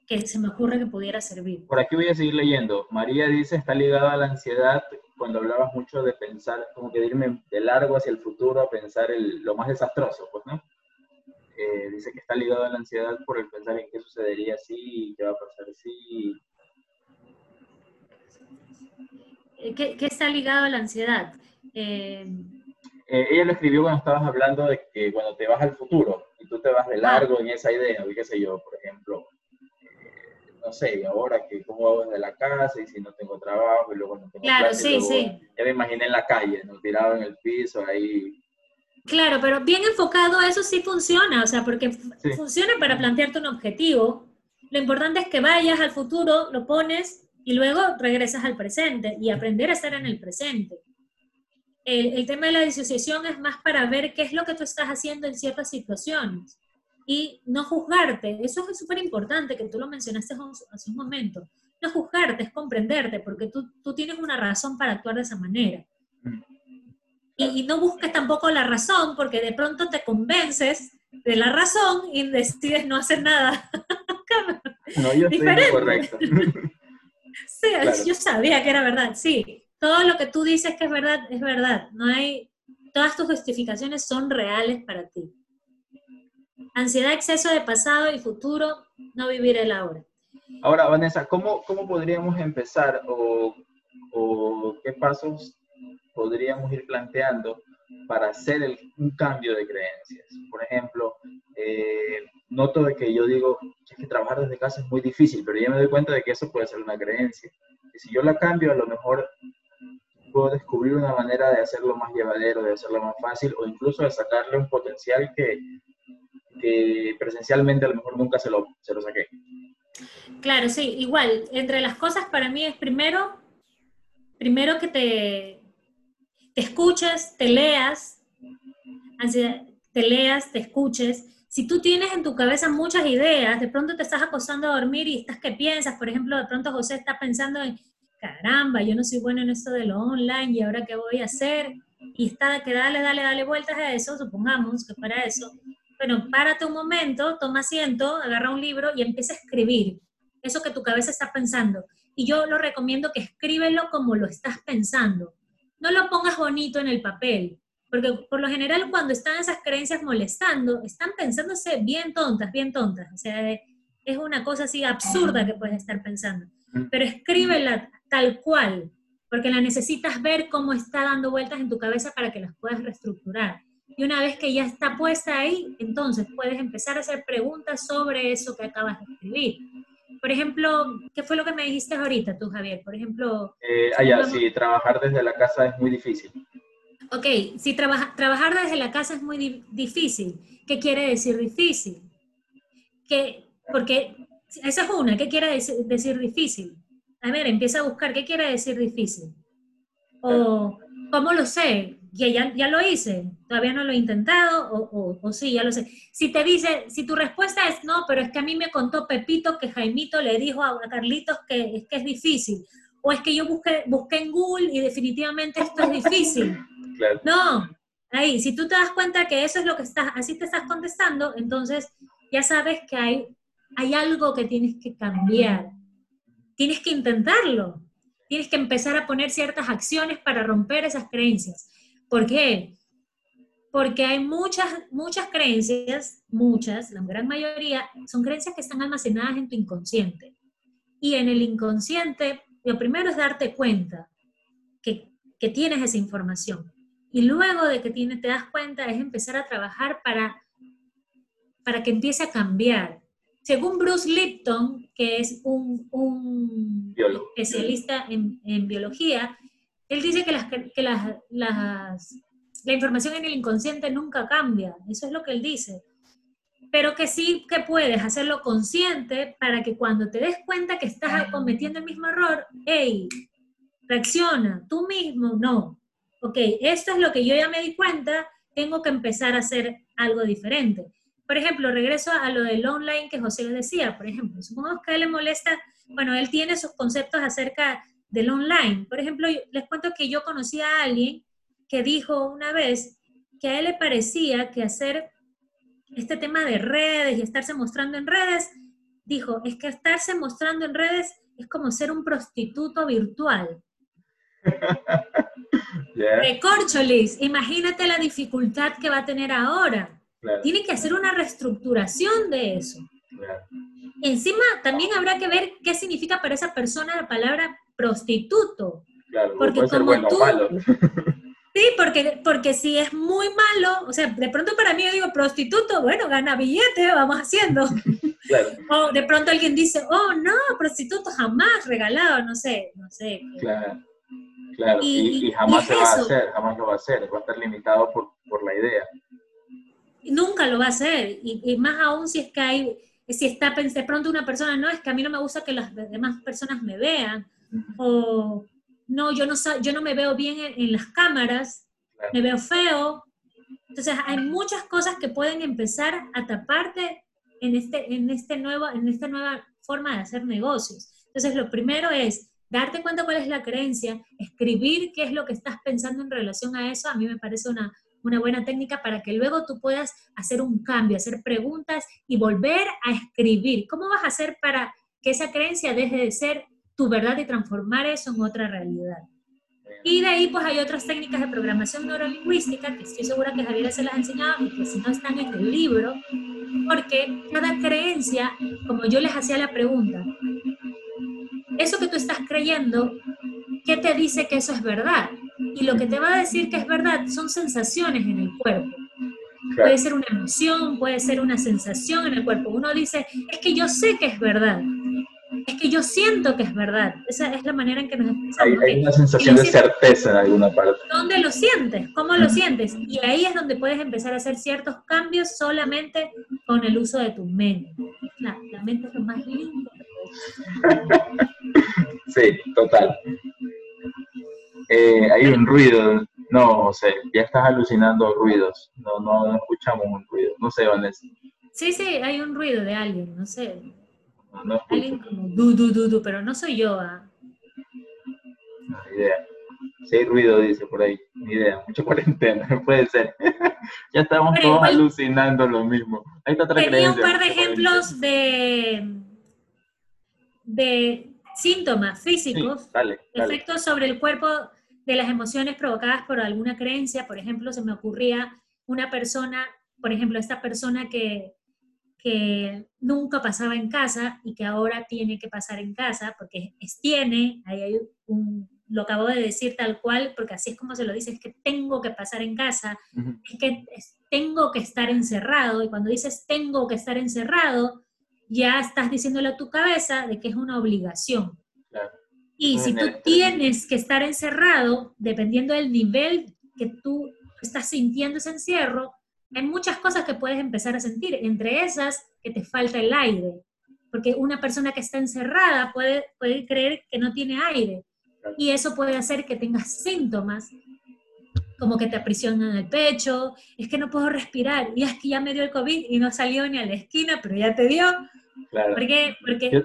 S2: que se me ocurre que pudiera servir.
S1: Por aquí voy a seguir leyendo. María dice, está ligada a la ansiedad cuando hablabas mucho de pensar, como que de irme de largo hacia el futuro a pensar el, lo más desastroso, pues, ¿no? Dice que está ligado a la ansiedad por el pensar en qué sucedería si, qué va a pasar si.
S2: Eh, ¿Qué, ¿Qué, está ligado a la ansiedad?
S1: Eh... Eh, ella lo escribió cuando estabas hablando de que cuando te vas al futuro y tú te vas de largo ah. en esa idea, qué sé yo, por ejemplo, no sé, ahora que cómo hago desde la casa y si no tengo trabajo y luego no tengo
S2: Claro, sí, sí.
S1: Ya me imaginé en la calle, ¿no? tirado en el piso ahí.
S2: Claro, pero bien enfocado eso sí funciona, o sea, porque funciona para plantearte un objetivo. Lo importante es que vayas al futuro, lo pones y luego regresas al presente y aprender a estar en el presente. El, el tema de la disociación es más para ver qué es lo que tú estás haciendo en ciertas situaciones y no juzgarte. Eso es súper importante, que tú lo mencionaste hace un momento. No juzgarte, es comprenderte, porque tú, tú tienes una razón para actuar de esa manera. Y, no busques tampoco la razón, porque de pronto te convences de la razón y decides no hacer nada.
S1: no, yo estoy correcto.
S2: sí, yo sabía que era verdad, sí. Todo lo que tú dices que es verdad, es verdad. No hay, todas tus justificaciones son reales para ti. Ansiedad, exceso de pasado y futuro, no vivir el ahora.
S1: Ahora, Vanessa, ¿cómo, cómo podríamos empezar o, o, qué pasos podríamos ir planteando para hacer el, un cambio de creencias? Por ejemplo, eh, noto de que yo digo que trabajar desde casa es muy difícil, pero ya me doy cuenta de que eso puede ser una creencia. Y si yo la cambio, a lo mejor puedo descubrir una manera de hacerlo más llevadero, de hacerlo más fácil o incluso de sacarle un potencial que, que presencialmente a lo mejor nunca se lo, se lo saqué.
S2: Claro, sí, igual, entre las cosas para mí es primero, primero que te, te escuches, te leas, te leas, te escuches. Si tú tienes en tu cabeza muchas ideas, de pronto te estás acostando a dormir y estás que piensas, por ejemplo, de pronto José está pensando en, caramba, yo no soy bueno en esto de lo online y ahora qué voy a hacer, y está que dale, dale, dale vueltas a eso, supongamos que para eso, bueno, párate un momento, toma asiento, agarra un libro y empieza a escribir eso que tu cabeza está pensando. Y yo lo recomiendo que escríbelo como lo estás pensando. No lo pongas bonito en el papel, porque por lo general cuando están esas creencias molestando, están pensándose bien tontas, bien tontas. O sea, es una cosa así absurda que puedes estar pensando. Pero escríbela tal cual, porque la necesitas ver cómo está dando vueltas en tu cabeza para que las puedas reestructurar. Y una vez que ya está puesta ahí, entonces puedes empezar a hacer preguntas sobre eso que acabas de escribir. Por ejemplo, ¿qué fue lo que me dijiste ahorita tú, Javier? Por ejemplo...
S1: Eh, allá, sí, trabajar desde la casa es muy difícil.
S2: Ok, si trabaja, trabajar desde la casa es muy difícil, ¿qué quiere decir difícil? Que, porque esa es una, ¿qué quiere decir, difícil? A ver, empieza a buscar, ¿qué quiere decir difícil? O, ¿cómo lo sé? Ya, ya, ya lo hice, todavía no lo he intentado, o, o, sí, ya lo sé. Si te dice, si tu respuesta es no, pero es que a mí me contó Pepito que Jaimito le dijo a, Carlitos que es, que es difícil, o es que yo busqué, busqué en Google y definitivamente esto es difícil. No, ahí, si tú te das cuenta que eso es lo que estás, así te estás contestando, entonces ya sabes que hay, hay algo que tienes que cambiar. Tienes que intentarlo. Tienes que empezar a poner ciertas acciones para romper esas creencias. ¿Por qué? Porque hay muchas, muchas creencias, muchas, la gran mayoría, son creencias que están almacenadas en tu inconsciente. Y en el inconsciente, lo primero es darte cuenta que, que tienes esa información. Y luego de que tiene, te das cuenta es empezar a trabajar para para que empiece a cambiar. Según Bruce Lipton, que es un, especialista en, biología, él dice que, las, que las, la información en el inconsciente nunca cambia, eso es lo que él dice, pero que sí que puedes hacerlo consciente para que cuando te des cuenta que estás cometiendo el mismo error, hey, reacciona, tú mismo, no, ok, esto es lo que yo ya me di cuenta, tengo que empezar a hacer algo diferente. Por ejemplo, regreso a lo del online que José decía, por ejemplo, supongamos que a él le molesta, bueno, él tiene sus conceptos acerca del online. Por ejemplo, les cuento que yo conocí a alguien que dijo una vez que a él le parecía que hacer este tema de redes y estarse mostrando en redes, dijo, es que estarse mostrando en redes es como ser un prostituto virtual. Recorcholis, imagínate la dificultad que va a tener ahora. Tiene que hacer una reestructuración de eso. Encima, también habrá que ver qué significa para esa persona la palabra prostituto. porque como tú, Sí, porque, porque si es muy malo, o sea, de pronto para mí yo digo prostituto, bueno, gana billete, vamos haciendo. O de pronto alguien dice, oh, no, prostituto jamás regalado, no sé, no sé.
S1: Claro, claro, y, jamás se va a hacer, jamás lo va a hacer, va a estar limitado por, por la idea
S2: nunca lo va a hacer, y, más aún si es que hay, si está de pronto una persona, no, es que a mí no me gusta que las demás personas me vean, o no, yo no, yo no me veo bien en, las cámaras, me veo feo. Entonces hay muchas cosas que pueden empezar a taparte en, este, en, este nuevo, en esta nueva forma de hacer negocios. Entonces lo primero es darte cuenta cuál es la creencia, escribir qué es lo que estás pensando en relación a eso, a mí me parece una una buena técnica para que luego tú puedas hacer un cambio, hacer preguntas y volver a escribir. ¿Cómo vas a hacer para que esa creencia deje de ser tu verdad y transformar eso en otra realidad? Y de ahí pues hay otras técnicas de programación neurolingüística que estoy segura que Javier se las ha enseñado y que si no están en el libro, porque cada creencia, como yo les hacía la pregunta, eso que tú estás creyendo, ¿qué te dice que eso es verdad? y lo que te va a decir que es verdad son sensaciones en el cuerpo. Puede ser una emoción, puede ser una sensación en el cuerpo. Uno dice, es que yo sé que es verdad, es que yo siento que es verdad. Esa es la manera en que nos
S1: expresamos. Hay, una sensación de certeza en alguna parte.
S2: ¿Dónde lo sientes? ¿Cómo lo sientes? Y ahí es donde puedes empezar a hacer ciertos cambios solamente con el uso de tu mente. La, la mente es lo más lindo.
S1: sí, total. Eh, hay un ruido. No, sé, ya estás alucinando ruidos. No, no, escuchamos un ruido. No sé, Vanessa.
S2: Sí, sí, hay un ruido de alguien, no sé. No, alguien como du, du, du, du, pero no soy yo. ¿ah?
S1: No, idea. Si hay ruido, dice por ahí. Ni idea. Mucha cuarentena, puede ser. ya estamos todos alucinando lo mismo. Ahí está otra
S2: Tenía un par de ejemplos de, de síntomas físicos, efectos sobre el cuerpo de las emociones provocadas por alguna creencia. Por ejemplo, se me ocurría una persona, por ejemplo, esta persona que, que nunca pasaba en casa y que ahora tiene que pasar en casa porque es tiene, ahí hay un, lo acabo de decir tal cual, porque así es como se lo dice, es que tengo que pasar en casa, es que tengo que estar encerrado, y cuando dices tengo que estar encerrado, ya estás diciéndole a tu cabeza de que es una obligación. Y si tú tienes que estar encerrado, dependiendo del nivel que tú estás sintiendo ese encierro, hay muchas cosas que puedes empezar a sentir, entre esas que te falta el aire. porque una persona que está encerrada puede, puede creer que no tiene aire y eso puede hacer que tengas síntomas como que te aprisionan el pecho, es que no puedo respirar, y es que ya me dio el COVID y no salió ni a la esquina, pero ya te dio. Claro. Porque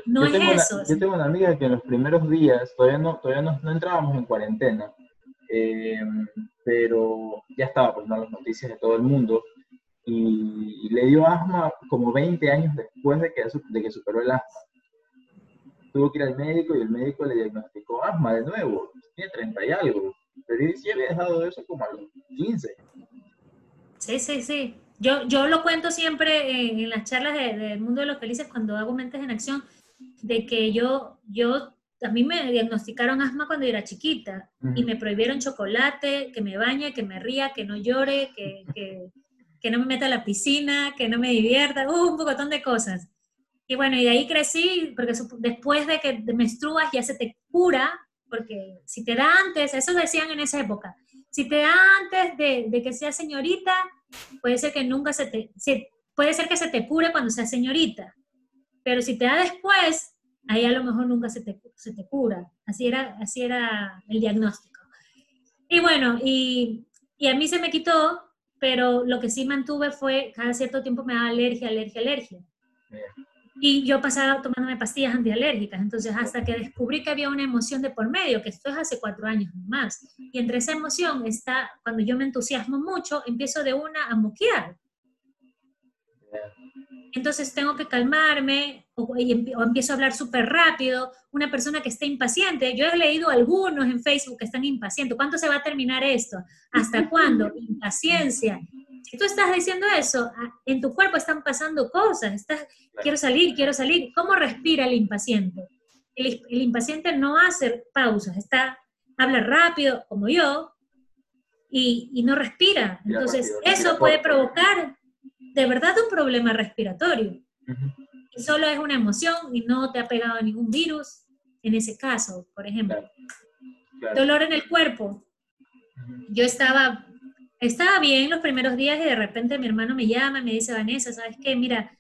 S2: no es eso.
S1: yo tengo una amiga que en los primeros días, todavía no, todavía no, entrábamos en cuarentena, eh, pero ya estaba pues, las noticias de todo el mundo, y, le dio asma como 20 años después de que, de que superó el asma. Tuvo que ir al médico y el médico le diagnosticó asma de nuevo, tiene 30 y algo. Pero sí había dejado eso como a los 15.
S2: Sí, sí, sí. Yo, yo lo cuento siempre en, las charlas del mundo de los felices cuando hago mentes en acción, de que yo, yo, a mí me diagnosticaron asma cuando era chiquita y me prohibieron chocolate, que me bañe, que me ría, que no llore, que, que, que no me meta a la piscina, que no me divierta, uh, un pocotón de cosas. Y bueno, y de ahí crecí, porque después de que menstruas ya se te cura porque si te da antes, eso decían en esa época, si te da antes de, que seas señorita, puede ser que nunca se te, puede ser que se te cure cuando seas señorita, pero si te da después, ahí a lo mejor nunca se te, se te cura. Así era, así era el diagnóstico. Y bueno, y, y a mí se me quitó, pero lo que sí mantuve fue, cada cierto tiempo me daba alergia, alergia, alergia. Y yo pasaba tomándome pastillas antialérgicas, entonces hasta que descubrí que había una emoción de por medio, que esto es hace cuatro años más. Y entre esa emoción está, cuando yo me entusiasmo mucho, empiezo de una a moquear. Entonces tengo que calmarme o, o empiezo a hablar súper rápido. Una persona que está impaciente, yo he leído algunos en Facebook que están impacientes. ¿Cuánto se va a terminar esto? ¿Hasta cuándo? Impaciencia. Si tú estás diciendo eso, en tu cuerpo están pasando cosas, estás, quiero salir, quiero salir. ¿Cómo respira el impaciente? El, impaciente no hace pausas, está, habla rápido, como yo, y, no respira. Entonces, eso puede provocar de verdad un problema respiratorio. Y solo es una emoción y no te ha pegado ningún virus, en ese caso, por ejemplo. Dolor en el cuerpo. Yo estaba estaba bien los primeros días y de repente mi hermano me llama y me dice, Vanessa, ¿sabes qué? Mira,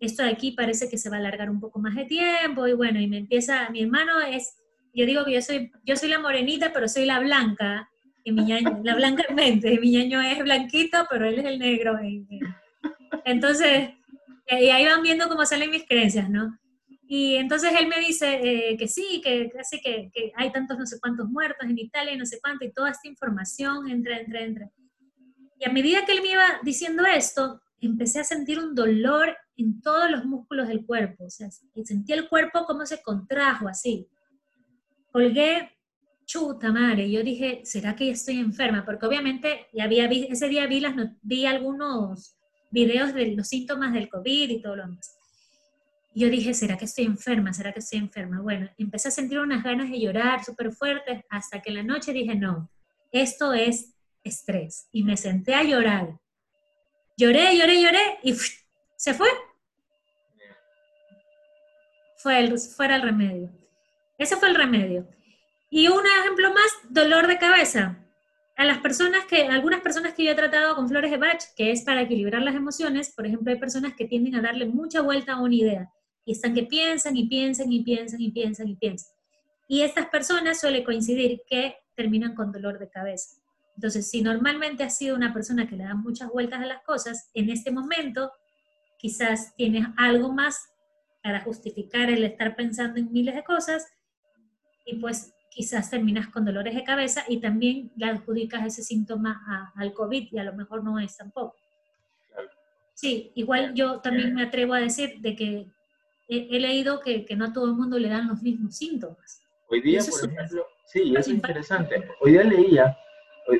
S2: esto de aquí parece que se va a alargar un poco más de tiempo y bueno, y me empieza, mi hermano es, yo digo que yo soy, yo soy la morenita, pero soy la blanca, y mi ñaño, la blanca mente, mi ñaño es blanquito, pero él es el negro. Entonces, y ahí van viendo cómo salen mis creencias, ¿no? Y entonces él me dice eh, que sí, que, casi que, que, hay tantos no sé cuántos muertos en Italia y no sé cuánto, y toda esta información entra, entra, entra. Y a medida que él me iba diciendo esto, empecé a sentir un dolor en todos los músculos del cuerpo. O sea, sentí el cuerpo como se contrajo así. Colgué, chuta madre. Yo dije, ¿será que ya estoy enferma? Porque obviamente ya había, ese día vi, las, vi algunos videos de los síntomas del COVID y todo lo demás. Yo dije, ¿será que estoy enferma? ¿Será que estoy enferma? Bueno, empecé a sentir unas ganas de llorar súper fuertes hasta que en la noche dije, no, esto es estrés y me senté a llorar. Lloré, lloré, lloré y se fue. Fue el, fuera el remedio. Ese fue el remedio. Y un ejemplo más, dolor de cabeza. A las personas que, algunas personas que yo he tratado con flores de Bach, que es para equilibrar las emociones, por ejemplo, hay personas que tienden a darle mucha vuelta a una idea y están que piensan y piensan y piensan y piensan y piensan. Y estas personas suele coincidir que terminan con dolor de cabeza. Entonces, si normalmente has sido una persona que le da muchas vueltas a las cosas, en este momento quizás tienes algo más para justificar el estar pensando en miles de cosas y pues quizás terminas con dolores de cabeza y también le adjudicas ese síntoma al COVID y a lo mejor no es tampoco. Sí, igual yo también me atrevo a decir de que he, leído que, no a todo el mundo le dan los mismos síntomas.
S1: Hoy día, por ejemplo, sí, es interesante. Hoy día leía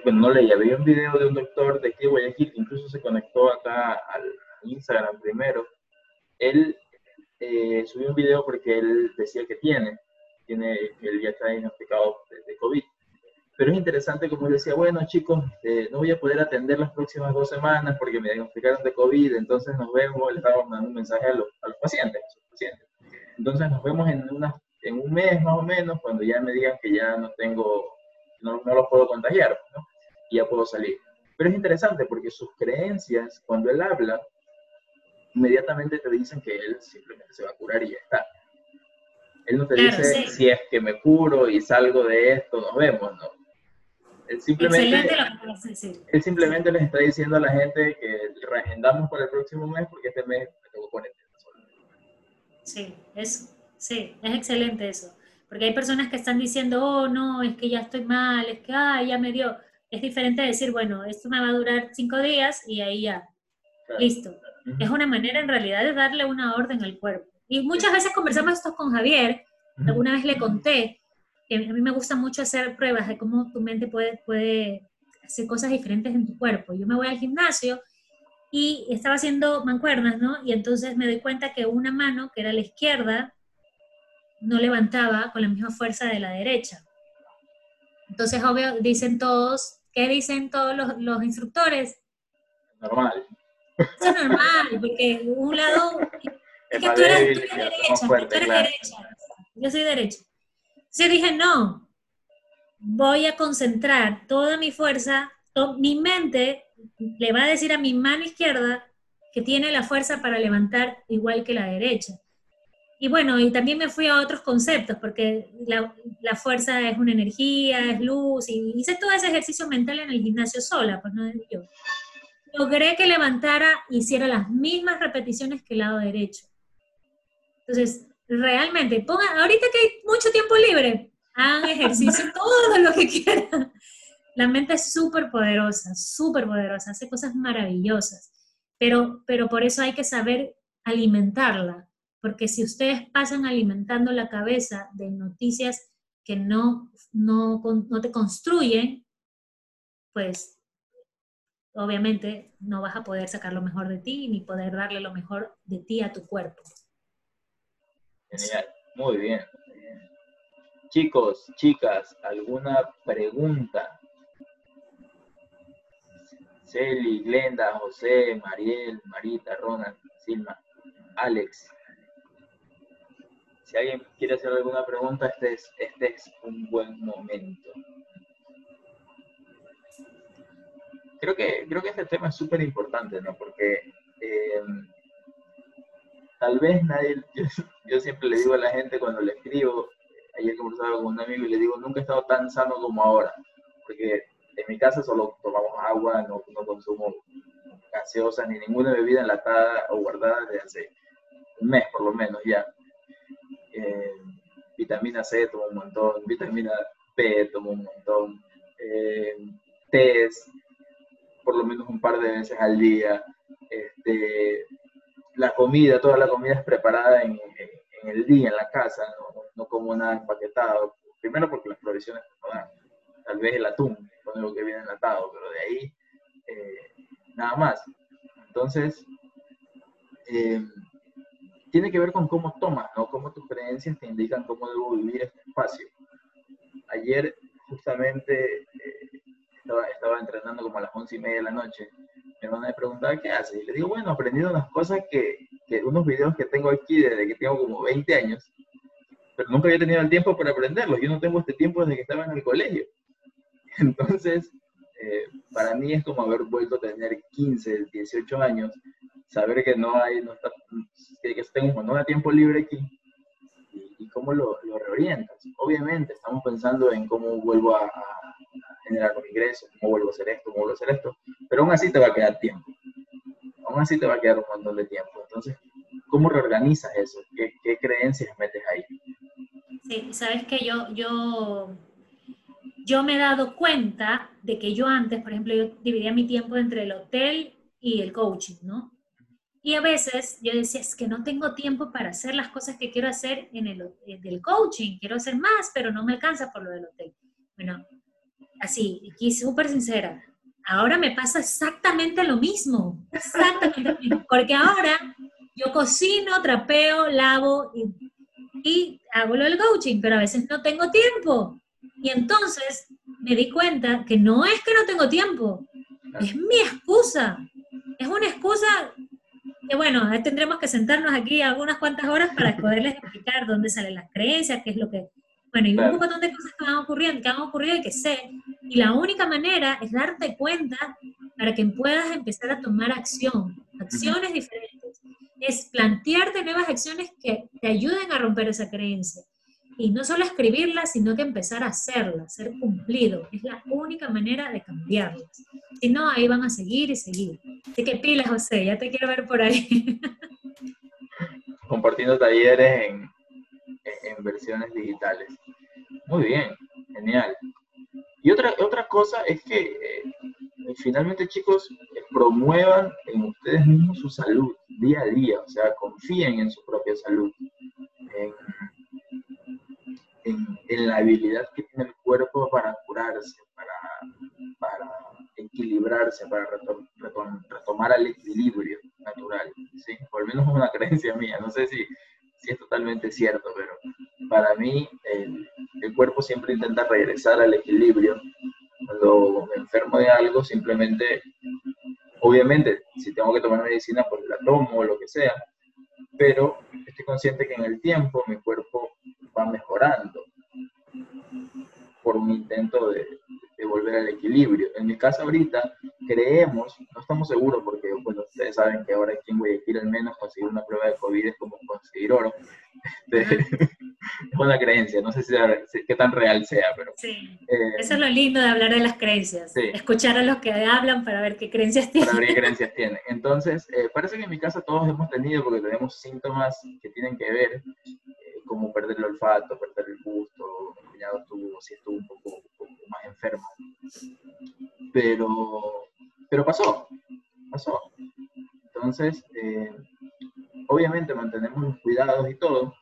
S1: bueno, no leía, vi un video de un doctor de aquí de Guayaquil que incluso se conectó acá al Instagram primero. Él eh, subió un video porque él decía que tiene, tiene, él ya está diagnosticado de, COVID. Pero es interesante como él decía, bueno chicos, eh, no voy a poder atender las próximas dos semanas porque me diagnosticaron de COVID, entonces nos vemos, le estaba mandando un mensaje a los, a los pacientes, a sus pacientes. Entonces nos vemos en, una, en un mes más o menos, cuando ya me digan que ya no tengo no, no lo puedo contagiar, ¿no? Y ya puedo salir. Pero es interesante porque sus creencias, cuando él habla, inmediatamente te dicen que él simplemente se va a curar y ya está. Él no te dice si es que me curo y salgo de esto, nos vemos, ¿no? Él simplemente, él simplemente les está diciendo a la gente que reagendamos para el próximo mes porque este mes me tengo cuarentena solo.
S2: Sí, eso, sí, es excelente eso. Porque hay personas que están diciendo, oh, no, es que ya estoy mal, es que, ah, ya me dio. Es diferente decir, bueno, esto me va a durar cinco días y ahí ya, listo. Es una manera en realidad de darle una orden al cuerpo. Y muchas veces conversamos esto con Javier, alguna vez le conté que a mí me gusta mucho hacer pruebas de cómo tu mente puede, puede hacer cosas diferentes en tu cuerpo. Yo me voy al gimnasio y estaba haciendo mancuernas, ¿no? Y entonces me doy cuenta que una mano, que era la izquierda, no levantaba con la misma fuerza de la derecha. Entonces, obvio, dicen todos, ¿qué dicen todos los, instructores?
S1: Normal.
S2: Eso es normal, porque un lado, es que tú eres, derecha, tú eres derecha, yo soy derecha. Entonces dije, no, voy a concentrar toda mi fuerza, mi mente le va a decir a mi mano izquierda que tiene la fuerza para levantar igual que la derecha. Y bueno, y también me fui a otros conceptos, porque la, la, fuerza es una energía, es luz, y hice todo ese ejercicio mental en el gimnasio sola, pues no yo. Logré que levantara, hiciera las mismas repeticiones que el lado derecho. Entonces, realmente, pongan, ahorita que hay mucho tiempo libre, hagan ejercicio todo lo que quieran. La mente es súper poderosa, súper poderosa, hace cosas maravillosas, pero, pero por eso hay que saber alimentarla porque si ustedes pasan alimentando la cabeza de noticias que no, no, no te construyen, pues obviamente no vas a poder sacar lo mejor de ti ni poder darle lo mejor de ti a tu cuerpo.
S1: Genial, muy bien. Chicos, chicas, ¿alguna pregunta? Celi, Glenda, José, Mariel, Marita, Ronald, Silma, Alex. Si alguien quiere hacer alguna pregunta, este es, este es un buen momento. Creo que, creo que este tema es súper importante, ¿no? Porque eh, tal vez nadie, yo, siempre le digo a la gente cuando le escribo, ayer conversaba con un amigo y le digo, nunca he estado tan sano como ahora, porque en mi casa solo tomamos agua, no, no consumo gaseosas ni ninguna bebida enlatada o guardada desde hace un mes por lo menos ya. Eh, vitamina C tomo un montón, vitamina B tomo un montón, eh, por lo menos un par de veces al día, este, la comida, toda la comida es preparada en, el día, en la casa, no, como nada empaquetado, primero porque las provisiones no tal vez el atún, lo que viene enlatado, pero de ahí eh, nada más. Entonces, eh, tiene que ver con cómo tomas, ¿no? Cómo tus creencias te indican cómo debo vivir este espacio. Ayer, justamente, eh, estaba, entrenando como a las once y media de la noche. Mi hermana me preguntaba, ¿qué haces? Y le digo, bueno, aprendiendo unas cosas que, que, unos videos que tengo aquí desde que tengo como 20 años, pero nunca había tenido el tiempo para aprenderlos. Yo no tengo este tiempo desde que estaba en el colegio. Entonces, eh, para mí es como haber vuelto a tener 15, 18 años, saber que no hay, no está, que, que tengo un tiempo libre aquí y, cómo lo, lo, reorientas. Obviamente estamos pensando en cómo vuelvo a, generar los ingresos, cómo vuelvo a hacer esto, cómo vuelvo a hacer esto, pero aún así te va a quedar tiempo. Aún así te va a quedar un montón de tiempo. Entonces, ¿cómo reorganizas eso? ¿Qué, qué creencias metes ahí?
S2: Sí, sabes que yo, yo yo me he dado cuenta de que yo antes, por ejemplo, yo dividía mi tiempo entre el hotel y el coaching, ¿no? Y a veces yo decía, es que no tengo tiempo para hacer las cosas que quiero hacer en el del coaching, quiero hacer más, pero no me alcanza por lo del hotel. Bueno, así, aquí súper sincera, ahora me pasa exactamente lo mismo, exactamente lo mismo, porque ahora yo cocino, trapeo, lavo y, hago lo del coaching, pero a veces no tengo tiempo. Y entonces me di cuenta que no es que no tengo tiempo, es mi excusa. Es una excusa que, bueno, tendremos que sentarnos aquí algunas cuantas horas para poderles explicar dónde salen las creencias, qué es lo que... Bueno, y un montón de cosas que van ocurriendo, que han ocurrido y que sé. Y la única manera es darte cuenta para que puedas empezar a tomar acción, acciones diferentes. es plantearte nuevas acciones que te ayuden a romper esa creencia. Y no solo escribirlas, sino que empezar a hacerlas, ser cumplido. Es la única manera de cambiarlas. Si no, ahí van a seguir y seguir. Así que pilas, José, ya te quiero ver por ahí.
S1: Compartiendo talleres en, en versiones digitales. Muy bien, genial. Y otra, otra cosa es que eh, finalmente, chicos, promuevan en ustedes mismos su salud día a día, o sea, confíen en su propia salud, en, la habilidad que tiene el cuerpo para curarse, para, para equilibrarse, para retomar el equilibrio natural, ¿sí? Por lo menos es una creencia mía, no sé si, si es totalmente cierto, pero para mí el, el cuerpo siempre intenta regresar al equilibrio. Cuando me enfermo de algo, simplemente, obviamente, si tengo que tomar medicina, pues la tomo o lo que sea, pero estoy consciente que en el tiempo mi cuerpo va mejorando por un intento de, de volver al equilibrio. En mi casa ahorita creemos, no estamos seguros porque bueno, ustedes saben que ahora aquí en Guayaquil al menos conseguir una prueba de COVID es como conseguir oro. Este, es una creencia, no sé si, qué tan real sea, pero...
S2: Sí, eh, eso es lo lindo de hablar de las creencias, escuchar a los que hablan para ver qué creencias tienen.
S1: Para ver qué creencias tienen. Entonces, eh, parece que en mi casa todos hemos tenido, porque tenemos síntomas que tienen que ver, eh, como perder el olfato, perder el gusto, mi cuñado estuvo, sí un poco más enfermo. Pero, pero pasó, pasó. Entonces, obviamente mantenemos los cuidados y todo,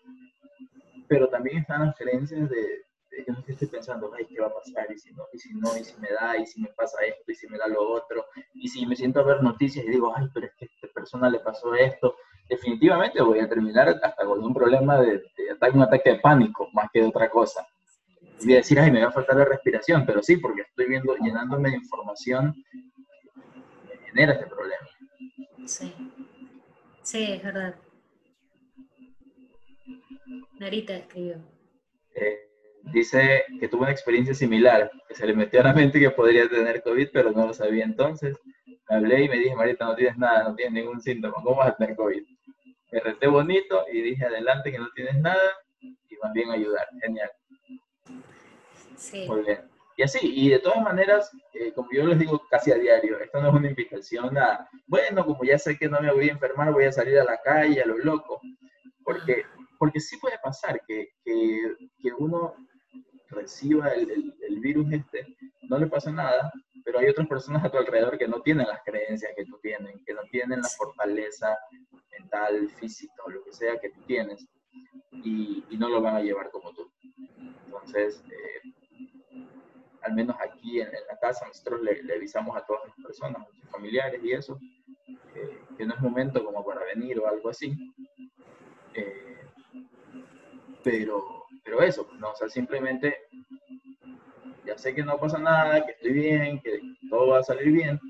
S1: pero también están las creencias de, yo no estoy pensando, ay, ¿qué va a pasar? Y si no, y si no, y si me da, y si me pasa esto, y si me da lo otro, y si me siento a ver noticias y digo, ay, pero es que a esta persona le pasó esto, definitivamente voy a terminar hasta con un problema de, de un ataque de pánico, más que de otra cosa. Y voy a decir, ay, me va a faltar la respiración, pero sí, porque estoy viendo, llenándome de información que genera este problema.
S2: Sí, sí, es verdad. Narita escribió.
S1: Eh, dice que tuvo una experiencia similar, que se le metió a la mente que podría tener COVID, pero no lo sabía entonces. Me hablé y me dije, Marita, no tienes nada, no tienes ningún síntoma, ¿cómo vas a tener COVID? Me reté bonito y dije adelante que no tienes nada y más bien ayudar. Genial.
S2: Sí.
S1: Muy bien. Y así, y de todas maneras, eh, como yo les digo casi a diario, esto no es una invitación a, bueno, como ya sé que no me voy a enfermar, voy a salir a la calle a lo loco, porque porque sí puede pasar que, que, que uno reciba el, el, virus este, no le pasa nada, pero hay otras personas a tu alrededor que no tienen las creencias que tú tienes, que no tienen la fortaleza mental, física o lo que sea que tú tienes, y, y no lo van a llevar como tú. Entonces, al menos aquí en, la casa, nosotros le, le, avisamos a todas las personas, a sus familiares y eso, que no es momento como para venir o algo así. Eh, pero, pero eso, pues, ¿no? O sea, simplemente ya sé que no pasa nada, que estoy bien, que todo va a salir bien,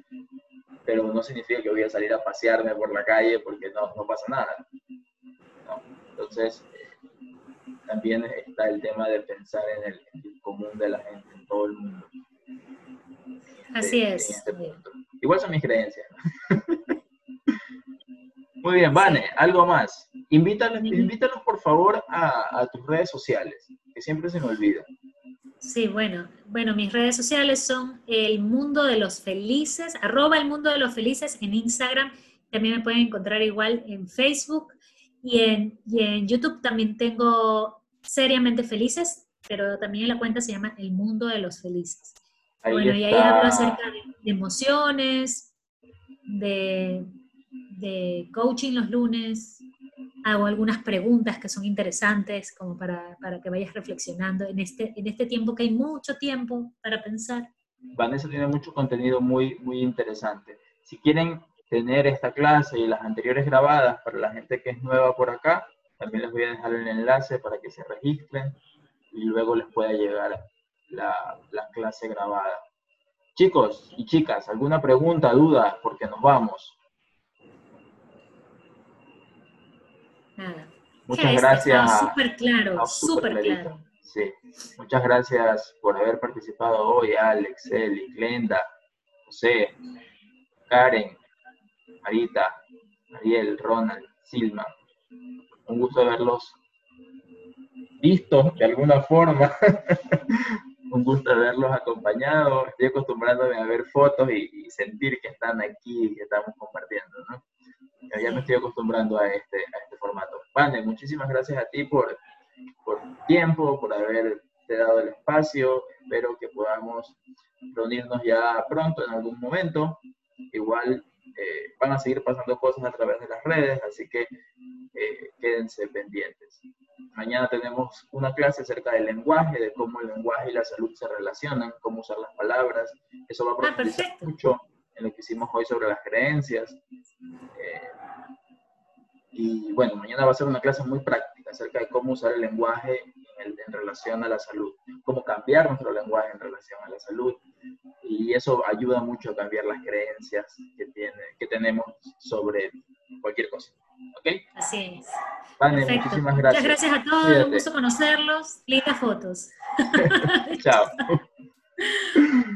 S1: pero no significa que voy a salir a pasearme por la calle porque no, no pasa nada. ¿no? Entonces, eh, también está el tema de pensar en el, común de la gente, en todo el mundo.
S2: Así es.
S1: Este Igual son mis creencias. Muy bien, Vane, algo más. Invítalos, invítalos por favor a, tus redes sociales, que siempre se me olvida.
S2: Sí, bueno, bueno, mis redes sociales son el mundo de los felices, arroba el mundo de los felices en Instagram, también me pueden encontrar igual en Facebook y en, en YouTube también tengo seriamente felices, pero también la cuenta se llama El Mundo de los Felices. bueno, y ahí hablo acerca de emociones, de, de coaching los lunes, hago algunas preguntas que son interesantes como para, para, que vayas reflexionando en este, en este tiempo que hay mucho tiempo para pensar.
S1: Vanessa tiene mucho contenido muy, muy interesante. Si quieren tener esta clase y las anteriores grabadas para la gente que es nueva por acá, también les voy a dejar el enlace para que se registren y luego les pueda llegar la, la clase grabada. Chicos y chicas, ¿alguna pregunta, duda? Porque nos vamos.
S2: Nada.
S1: Muchas gracias.
S2: Súper claro, súper claro.
S1: Sí, muchas gracias por haber participado hoy, Alex, Eli, Glenda, José, Karen, Marita, Ariel, Ronald, Silma. Un gusto verlos vistos de alguna forma. un gusto verlos acompañados. Estoy acostumbrándome a ver fotos y, sentir que están aquí y que estamos compartiendo, ¿no? Ya me estoy acostumbrando a este, a este formato. Vane, muchísimas gracias a ti por, por tiempo, por haberte dado el espacio. Espero que podamos reunirnos ya pronto en algún momento. Igual eh, van a seguir pasando cosas a través de las redes, así que eh, quédense pendientes. Mañana tenemos una clase acerca del lenguaje, de cómo el lenguaje y la salud se relacionan, cómo usar las palabras. Eso va a ah, profundizar mucho en lo que hicimos hoy sobre las creencias. Eh, y bueno, mañana va a ser una clase muy práctica acerca de cómo usar el lenguaje en, en, relación a la salud, cómo cambiar nuestro lenguaje en relación a la salud. Y eso ayuda mucho a cambiar las creencias que, tiene, que tenemos sobre cualquier cosa. ¿Ok?
S2: Así es.
S1: Vale, muchísimas gracias.
S2: Muchas gracias a todos, un gusto conocerlos. Lindas fotos.
S1: Chao.